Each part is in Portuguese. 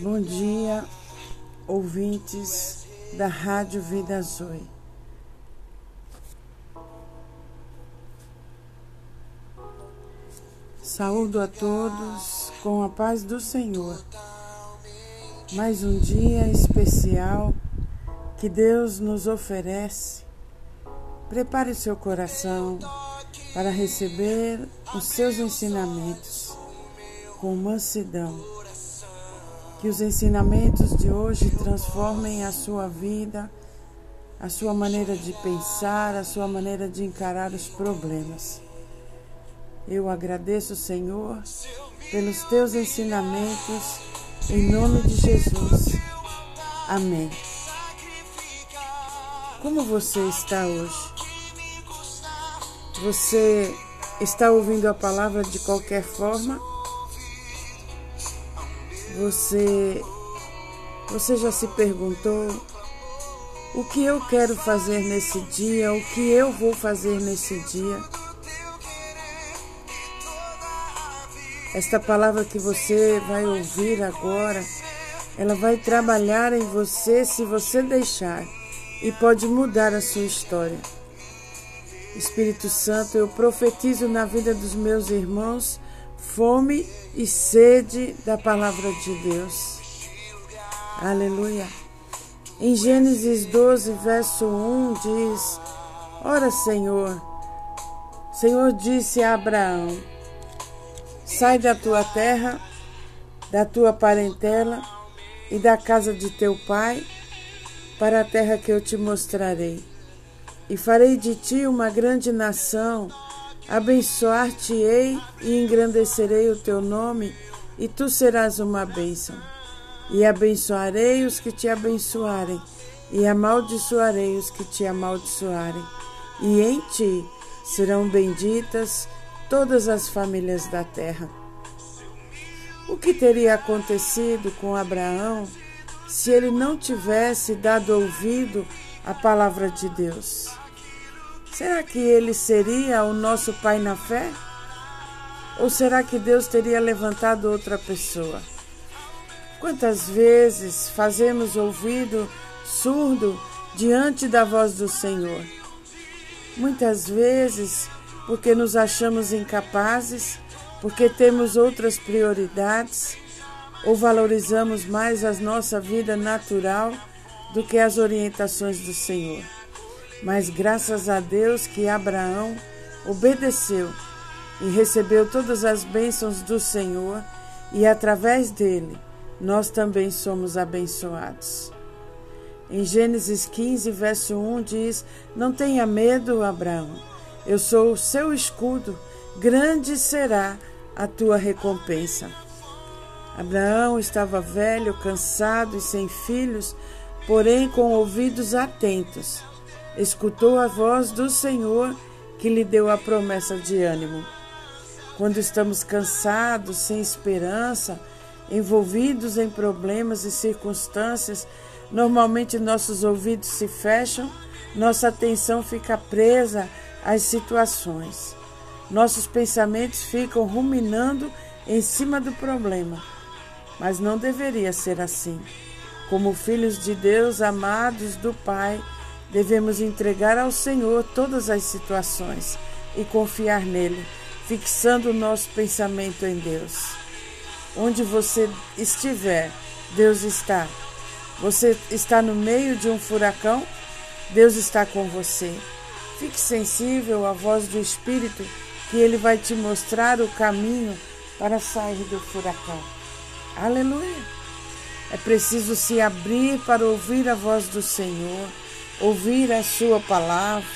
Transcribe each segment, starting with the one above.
Bom dia, ouvintes da Rádio Vida Zoe. Saúdo a todos com a paz do Senhor. Mais um dia especial que Deus nos oferece. Prepare seu coração para receber os seus ensinamentos com mansidão que os ensinamentos de hoje transformem a sua vida, a sua maneira de pensar, a sua maneira de encarar os problemas. Eu agradeço, Senhor, pelos teus ensinamentos, em nome de Jesus. Amém. Como você está hoje? Você está ouvindo a palavra de qualquer forma? Você você já se perguntou o que eu quero fazer nesse dia, o que eu vou fazer nesse dia? Esta palavra que você vai ouvir agora, ela vai trabalhar em você se você deixar e pode mudar a sua história. Espírito Santo, eu profetizo na vida dos meus irmãos fome e sede da palavra de Deus. Aleluia. Em Gênesis 12, verso 1 diz: Ora, Senhor, Senhor disse a Abraão: Sai da tua terra, da tua parentela e da casa de teu pai, para a terra que eu te mostrarei, e farei de ti uma grande nação Abençoar-te-ei e engrandecerei o teu nome, e tu serás uma bênção. E abençoarei os que te abençoarem, e amaldiçoarei os que te amaldiçoarem. E em ti serão benditas todas as famílias da terra. O que teria acontecido com Abraão se ele não tivesse dado ouvido à palavra de Deus? Será que ele seria o nosso pai na fé? Ou será que Deus teria levantado outra pessoa? Quantas vezes fazemos ouvido surdo diante da voz do Senhor? Muitas vezes porque nos achamos incapazes, porque temos outras prioridades ou valorizamos mais a nossa vida natural do que as orientações do Senhor. Mas graças a Deus que Abraão obedeceu e recebeu todas as bênçãos do Senhor, e através dele nós também somos abençoados. Em Gênesis 15, verso 1 diz: Não tenha medo, Abraão, eu sou o seu escudo, grande será a tua recompensa. Abraão estava velho, cansado e sem filhos, porém com ouvidos atentos escutou a voz do Senhor que lhe deu a promessa de ânimo. Quando estamos cansados, sem esperança, envolvidos em problemas e circunstâncias, normalmente nossos ouvidos se fecham, nossa atenção fica presa às situações. Nossos pensamentos ficam ruminando em cima do problema. Mas não deveria ser assim. Como filhos de Deus, amados do Pai, Devemos entregar ao Senhor todas as situações e confiar nele, fixando o nosso pensamento em Deus. Onde você estiver, Deus está. Você está no meio de um furacão? Deus está com você. Fique sensível à voz do Espírito, que ele vai te mostrar o caminho para sair do furacão. Aleluia! É preciso se abrir para ouvir a voz do Senhor ouvir a Sua palavra,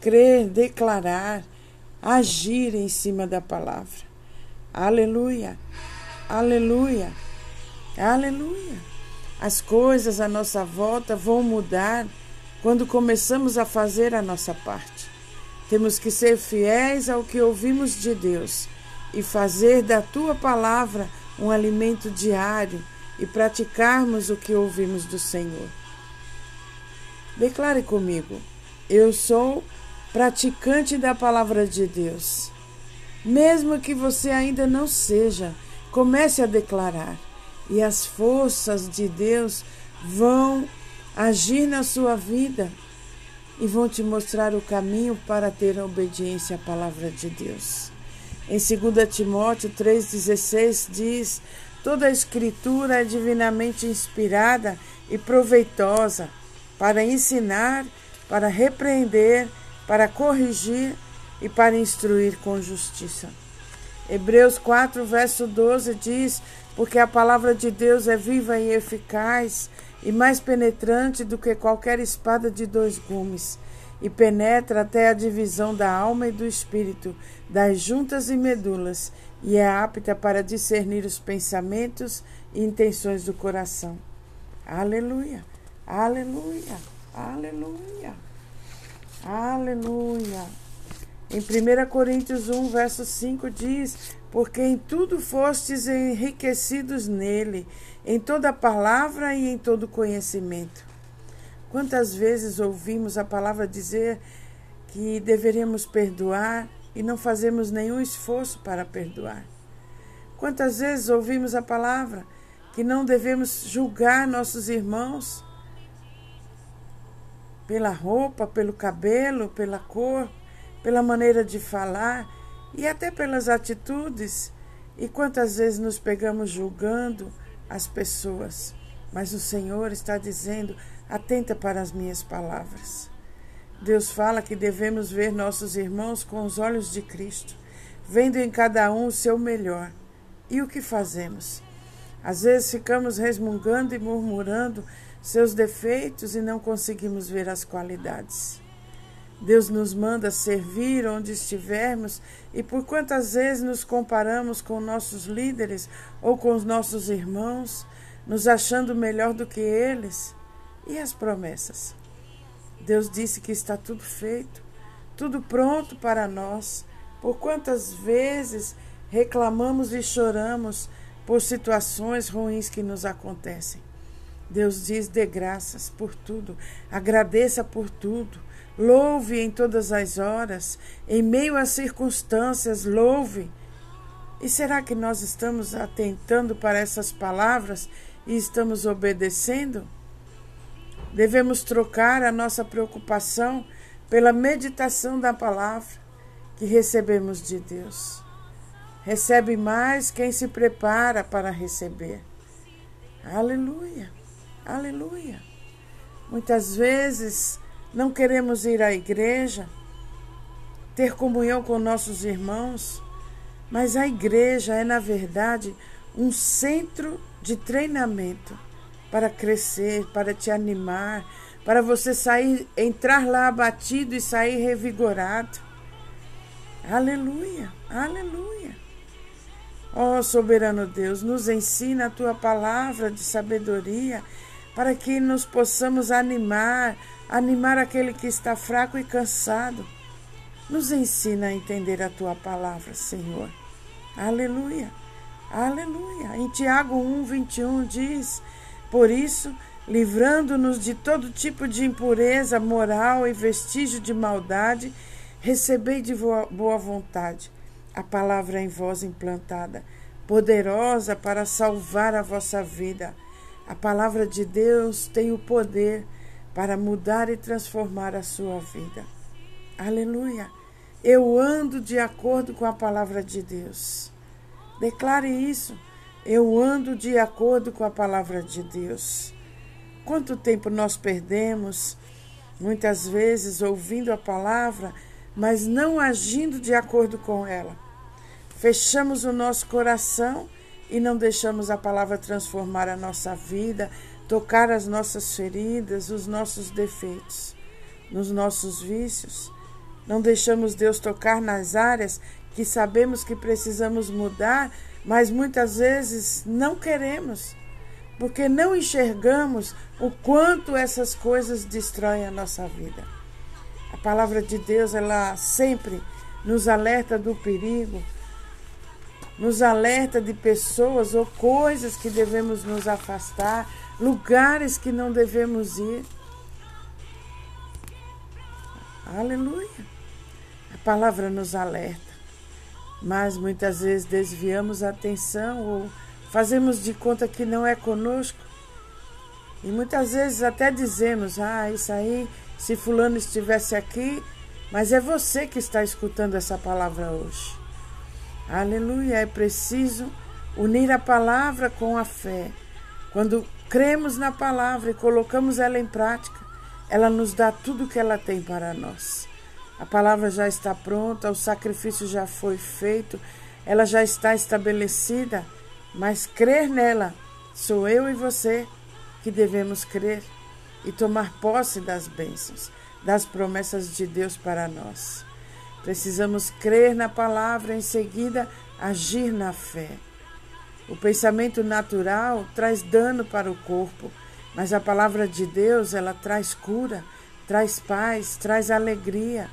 crer, declarar, agir em cima da palavra. Aleluia, aleluia, aleluia. As coisas à nossa volta vão mudar quando começamos a fazer a nossa parte. Temos que ser fiéis ao que ouvimos de Deus e fazer da tua palavra um alimento diário e praticarmos o que ouvimos do Senhor. Declare comigo: eu sou praticante da palavra de Deus. Mesmo que você ainda não seja, comece a declarar: e as forças de Deus vão agir na sua vida e vão te mostrar o caminho para ter a obediência à palavra de Deus. Em 2 Timóteo 3,16 diz: Toda a Escritura é divinamente inspirada e proveitosa para ensinar, para repreender, para corrigir e para instruir com justiça. Hebreus 4, verso 12 diz: Porque a palavra de Deus é viva e eficaz e mais penetrante do que qualquer espada de dois gumes, e penetra até a divisão da alma e do espírito, das juntas e medulas, e é apta para discernir os pensamentos e intenções do coração. Aleluia, aleluia, aleluia, aleluia. Em 1 Coríntios 1, verso 5 diz: Porque em tudo fostes enriquecidos nele, em toda palavra e em todo conhecimento. Quantas vezes ouvimos a palavra dizer que deveríamos perdoar e não fazemos nenhum esforço para perdoar? Quantas vezes ouvimos a palavra que não devemos julgar nossos irmãos pela roupa, pelo cabelo, pela cor, pela maneira de falar e até pelas atitudes? E quantas vezes nos pegamos julgando as pessoas? Mas o Senhor está dizendo: atenta para as minhas palavras. Deus fala que devemos ver nossos irmãos com os olhos de Cristo, vendo em cada um o seu melhor. E o que fazemos? Às vezes ficamos resmungando e murmurando seus defeitos e não conseguimos ver as qualidades. Deus nos manda servir onde estivermos e por quantas vezes nos comparamos com nossos líderes ou com os nossos irmãos, nos achando melhor do que eles. E as promessas? Deus disse que está tudo feito, tudo pronto para nós. Por quantas vezes reclamamos e choramos por situações ruins que nos acontecem? Deus diz: dê graças por tudo, agradeça por tudo, louve em todas as horas, em meio às circunstâncias, louve. E será que nós estamos atentando para essas palavras e estamos obedecendo? Devemos trocar a nossa preocupação pela meditação da palavra que recebemos de Deus. Recebe mais quem se prepara para receber. Aleluia, aleluia. Muitas vezes não queremos ir à igreja, ter comunhão com nossos irmãos, mas a igreja é, na verdade, um centro de treinamento para crescer, para te animar, para você sair, entrar lá abatido e sair revigorado. Aleluia, aleluia. Ó oh, soberano Deus, nos ensina a tua palavra de sabedoria para que nos possamos animar, animar aquele que está fraco e cansado. Nos ensina a entender a tua palavra, Senhor. Aleluia, aleluia. Em Tiago 1, 21 diz: por isso, livrando-nos de todo tipo de impureza moral e vestígio de maldade, recebei de boa vontade a palavra em vós implantada, poderosa para salvar a vossa vida. A palavra de Deus tem o poder para mudar e transformar a sua vida. Aleluia! Eu ando de acordo com a palavra de Deus. Declare isso. Eu ando de acordo com a palavra de Deus. Quanto tempo nós perdemos, muitas vezes, ouvindo a palavra, mas não agindo de acordo com ela. Fechamos o nosso coração e não deixamos a palavra transformar a nossa vida, tocar as nossas feridas, os nossos defeitos, nos nossos vícios. Não deixamos Deus tocar nas áreas que sabemos que precisamos mudar mas muitas vezes não queremos, porque não enxergamos o quanto essas coisas destroem a nossa vida. A palavra de Deus, ela sempre nos alerta do perigo, nos alerta de pessoas ou coisas que devemos nos afastar, lugares que não devemos ir. Aleluia. A palavra nos alerta mas muitas vezes desviamos a atenção ou fazemos de conta que não é conosco. E muitas vezes até dizemos: ah, isso aí, se Fulano estivesse aqui, mas é você que está escutando essa palavra hoje. Aleluia, é preciso unir a palavra com a fé. Quando cremos na palavra e colocamos ela em prática, ela nos dá tudo o que ela tem para nós. A palavra já está pronta, o sacrifício já foi feito, ela já está estabelecida, mas crer nela sou eu e você que devemos crer e tomar posse das bênçãos, das promessas de Deus para nós. Precisamos crer na palavra, em seguida agir na fé. O pensamento natural traz dano para o corpo, mas a palavra de Deus, ela traz cura, traz paz, traz alegria,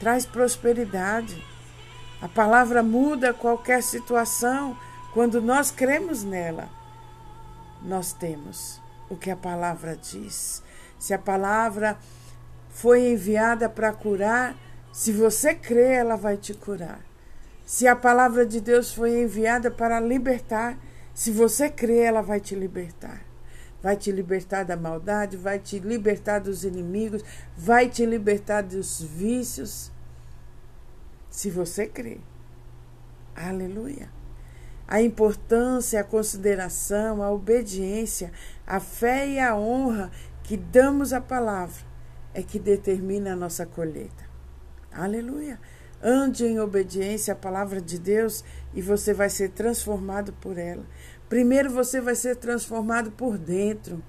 traz prosperidade. A palavra muda qualquer situação quando nós cremos nela nós temos o que a palavra diz. Se a palavra foi enviada para curar, se você crê, ela vai te curar. Se a palavra de Deus foi enviada para libertar, se você crê, ela vai te libertar. Vai te libertar da maldade, vai te libertar dos inimigos, vai te libertar dos vícios. Se você crê. Aleluia a importância, a consideração, a obediência, a fé e a honra que damos à palavra é que determina a nossa colheita. Aleluia! Ande em obediência à palavra de Deus e você vai ser transformado por ela. Primeiro você vai ser transformado por dentro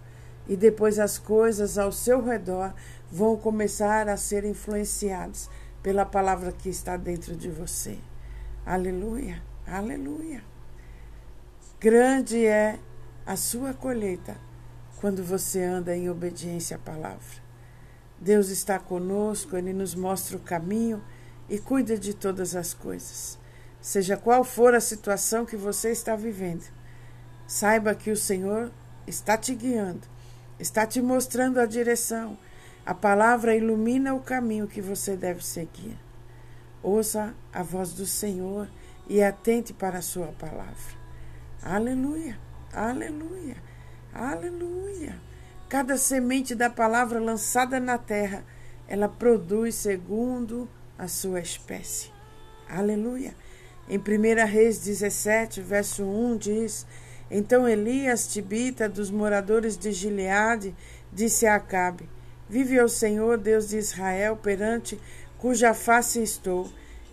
e depois as coisas ao seu redor vão começar a ser influenciadas pela palavra que está dentro de você. Aleluia! Aleluia! Grande é a sua colheita quando você anda em obediência à palavra. Deus está conosco, Ele nos mostra o caminho e cuida de todas as coisas. Seja qual for a situação que você está vivendo, saiba que o Senhor está te guiando, está te mostrando a direção. A palavra ilumina o caminho que você deve seguir. Ouça a voz do Senhor e atente para a sua palavra. Aleluia, aleluia, aleluia. Cada semente da palavra lançada na terra, ela produz segundo a sua espécie. Aleluia. Em 1 Reis 17, verso 1 diz: Então Elias, tibita dos moradores de Gileade, disse a Acabe: Vive o Senhor, Deus de Israel, perante cuja face estou,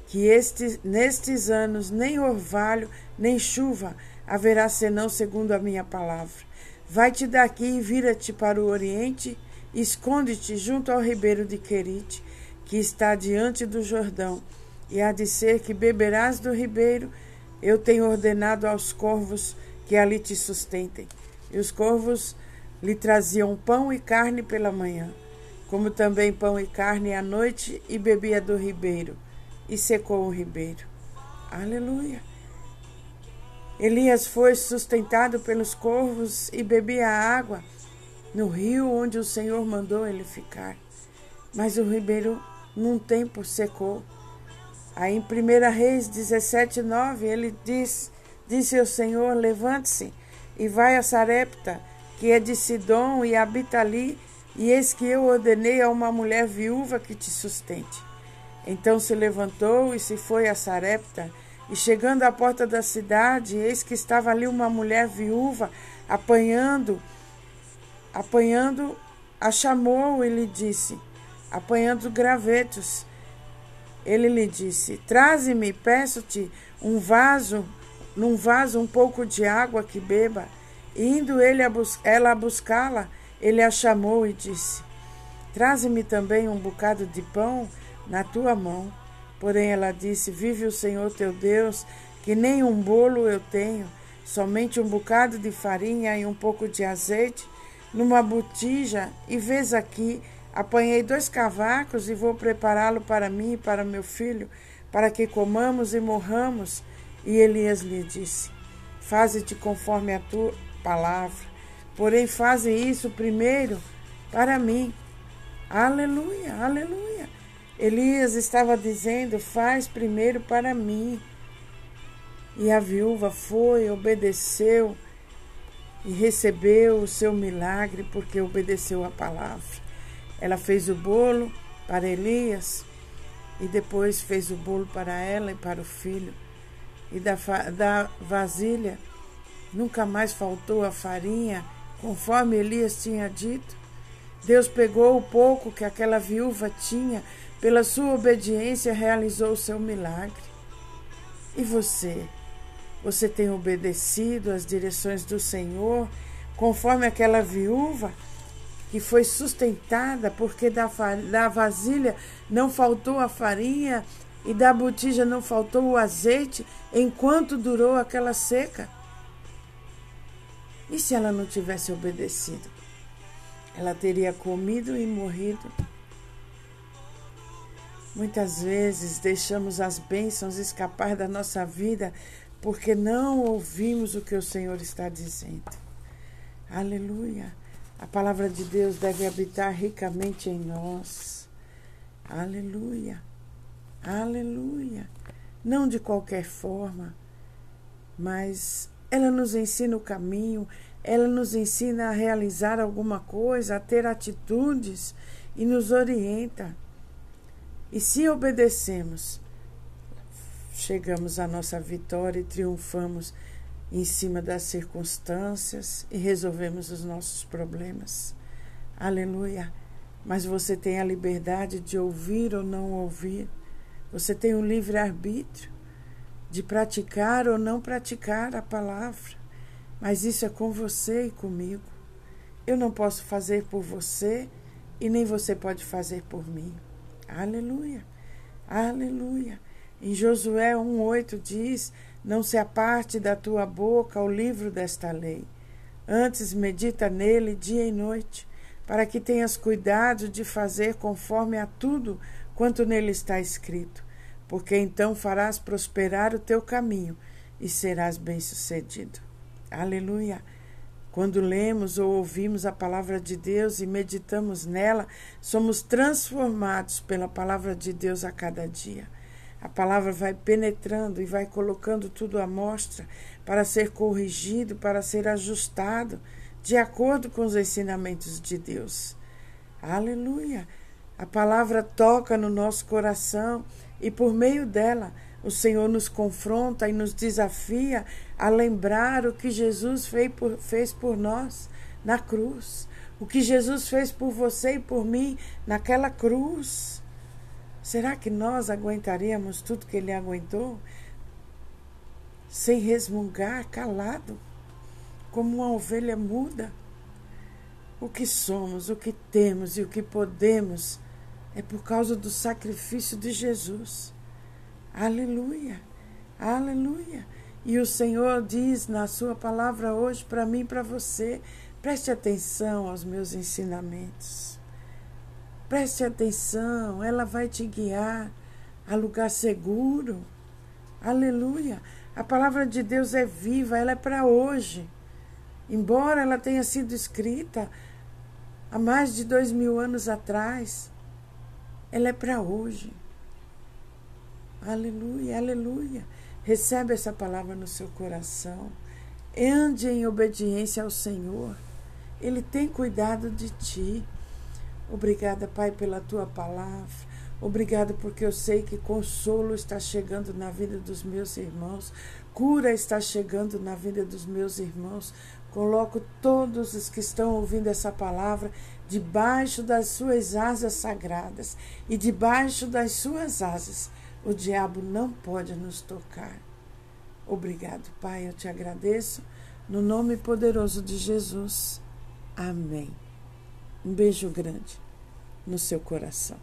que este, nestes anos nem orvalho, nem chuva haverá senão segundo a minha palavra. Vai-te daqui e vira-te para o oriente, esconde-te junto ao ribeiro de Querite, que está diante do Jordão, e há de ser que beberás do ribeiro. Eu tenho ordenado aos corvos que ali te sustentem. E os corvos lhe traziam pão e carne pela manhã, como também pão e carne à noite, e bebia do ribeiro, e secou o ribeiro. Aleluia! Elias foi sustentado pelos corvos e bebia água no rio onde o Senhor mandou ele ficar. Mas o ribeiro, num tempo, secou. Aí em 1 Reis 17, 9, ele diz, disse ao Senhor: Levante-se e vai a Sarepta, que é de Sidom, e habita ali, e eis que eu ordenei a uma mulher viúva que te sustente. Então se levantou e se foi a Sarepta, e chegando à porta da cidade, eis que estava ali uma mulher viúva apanhando, apanhando, a chamou e lhe disse, apanhando gravetos. Ele lhe disse: Traze-me, peço-te, um vaso, num vaso um pouco de água que beba. E indo ele a ela a buscá-la, ele a chamou e disse: Traze-me também um bocado de pão na tua mão. Porém ela disse: Vive o Senhor teu Deus, que nem um bolo eu tenho, somente um bocado de farinha e um pouco de azeite numa botija, e vês aqui, apanhei dois cavacos e vou prepará-lo para mim e para meu filho, para que comamos e morramos. E Elias lhe disse: Faze-te conforme a tua palavra, porém faze isso primeiro para mim. Aleluia, aleluia. Elias estava dizendo: Faz primeiro para mim. E a viúva foi, obedeceu e recebeu o seu milagre porque obedeceu a palavra. Ela fez o bolo para Elias e depois fez o bolo para ela e para o filho. E da, da vasilha nunca mais faltou a farinha, conforme Elias tinha dito. Deus pegou o pouco que aquela viúva tinha, pela sua obediência realizou o seu milagre. E você? Você tem obedecido às direções do Senhor, conforme aquela viúva que foi sustentada, porque da, da vasilha não faltou a farinha e da botija não faltou o azeite, enquanto durou aquela seca. E se ela não tivesse obedecido? Ela teria comido e morrido. Muitas vezes deixamos as bênçãos escapar da nossa vida porque não ouvimos o que o Senhor está dizendo. Aleluia. A palavra de Deus deve habitar ricamente em nós. Aleluia. Aleluia. Não de qualquer forma, mas ela nos ensina o caminho, ela nos ensina a realizar alguma coisa, a ter atitudes e nos orienta. E se obedecemos, chegamos à nossa vitória e triunfamos em cima das circunstâncias e resolvemos os nossos problemas. Aleluia. Mas você tem a liberdade de ouvir ou não ouvir. Você tem o livre arbítrio de praticar ou não praticar a palavra. Mas isso é com você e comigo. Eu não posso fazer por você e nem você pode fazer por mim. Aleluia. Aleluia. Em Josué 1,8 diz: não se aparte da tua boca o livro desta lei. Antes medita nele dia e noite, para que tenhas cuidado de fazer conforme a tudo quanto nele está escrito, porque então farás prosperar o teu caminho e serás bem-sucedido. Aleluia! Quando lemos ou ouvimos a palavra de Deus e meditamos nela, somos transformados pela palavra de Deus a cada dia. A palavra vai penetrando e vai colocando tudo à mostra para ser corrigido, para ser ajustado de acordo com os ensinamentos de Deus. Aleluia! A palavra toca no nosso coração e por meio dela o Senhor nos confronta e nos desafia a lembrar o que Jesus fez por, fez por nós na cruz, o que Jesus fez por você e por mim naquela cruz. Será que nós aguentaríamos tudo que ele aguentou? Sem resmungar, calado, como uma ovelha muda? O que somos, o que temos e o que podemos é por causa do sacrifício de Jesus. Aleluia, aleluia. E o Senhor diz na Sua palavra hoje para mim e para você: preste atenção aos meus ensinamentos. Preste atenção, ela vai te guiar a lugar seguro. Aleluia. A palavra de Deus é viva, ela é para hoje. Embora ela tenha sido escrita há mais de dois mil anos atrás, ela é para hoje. Aleluia, aleluia. Recebe essa palavra no seu coração. Ande em obediência ao Senhor. Ele tem cuidado de ti. Obrigada, Pai, pela tua palavra. Obrigada porque eu sei que consolo está chegando na vida dos meus irmãos, cura está chegando na vida dos meus irmãos. Coloco todos os que estão ouvindo essa palavra debaixo das suas asas sagradas e debaixo das suas asas. O diabo não pode nos tocar. Obrigado, Pai, eu te agradeço. No nome poderoso de Jesus. Amém. Um beijo grande no seu coração.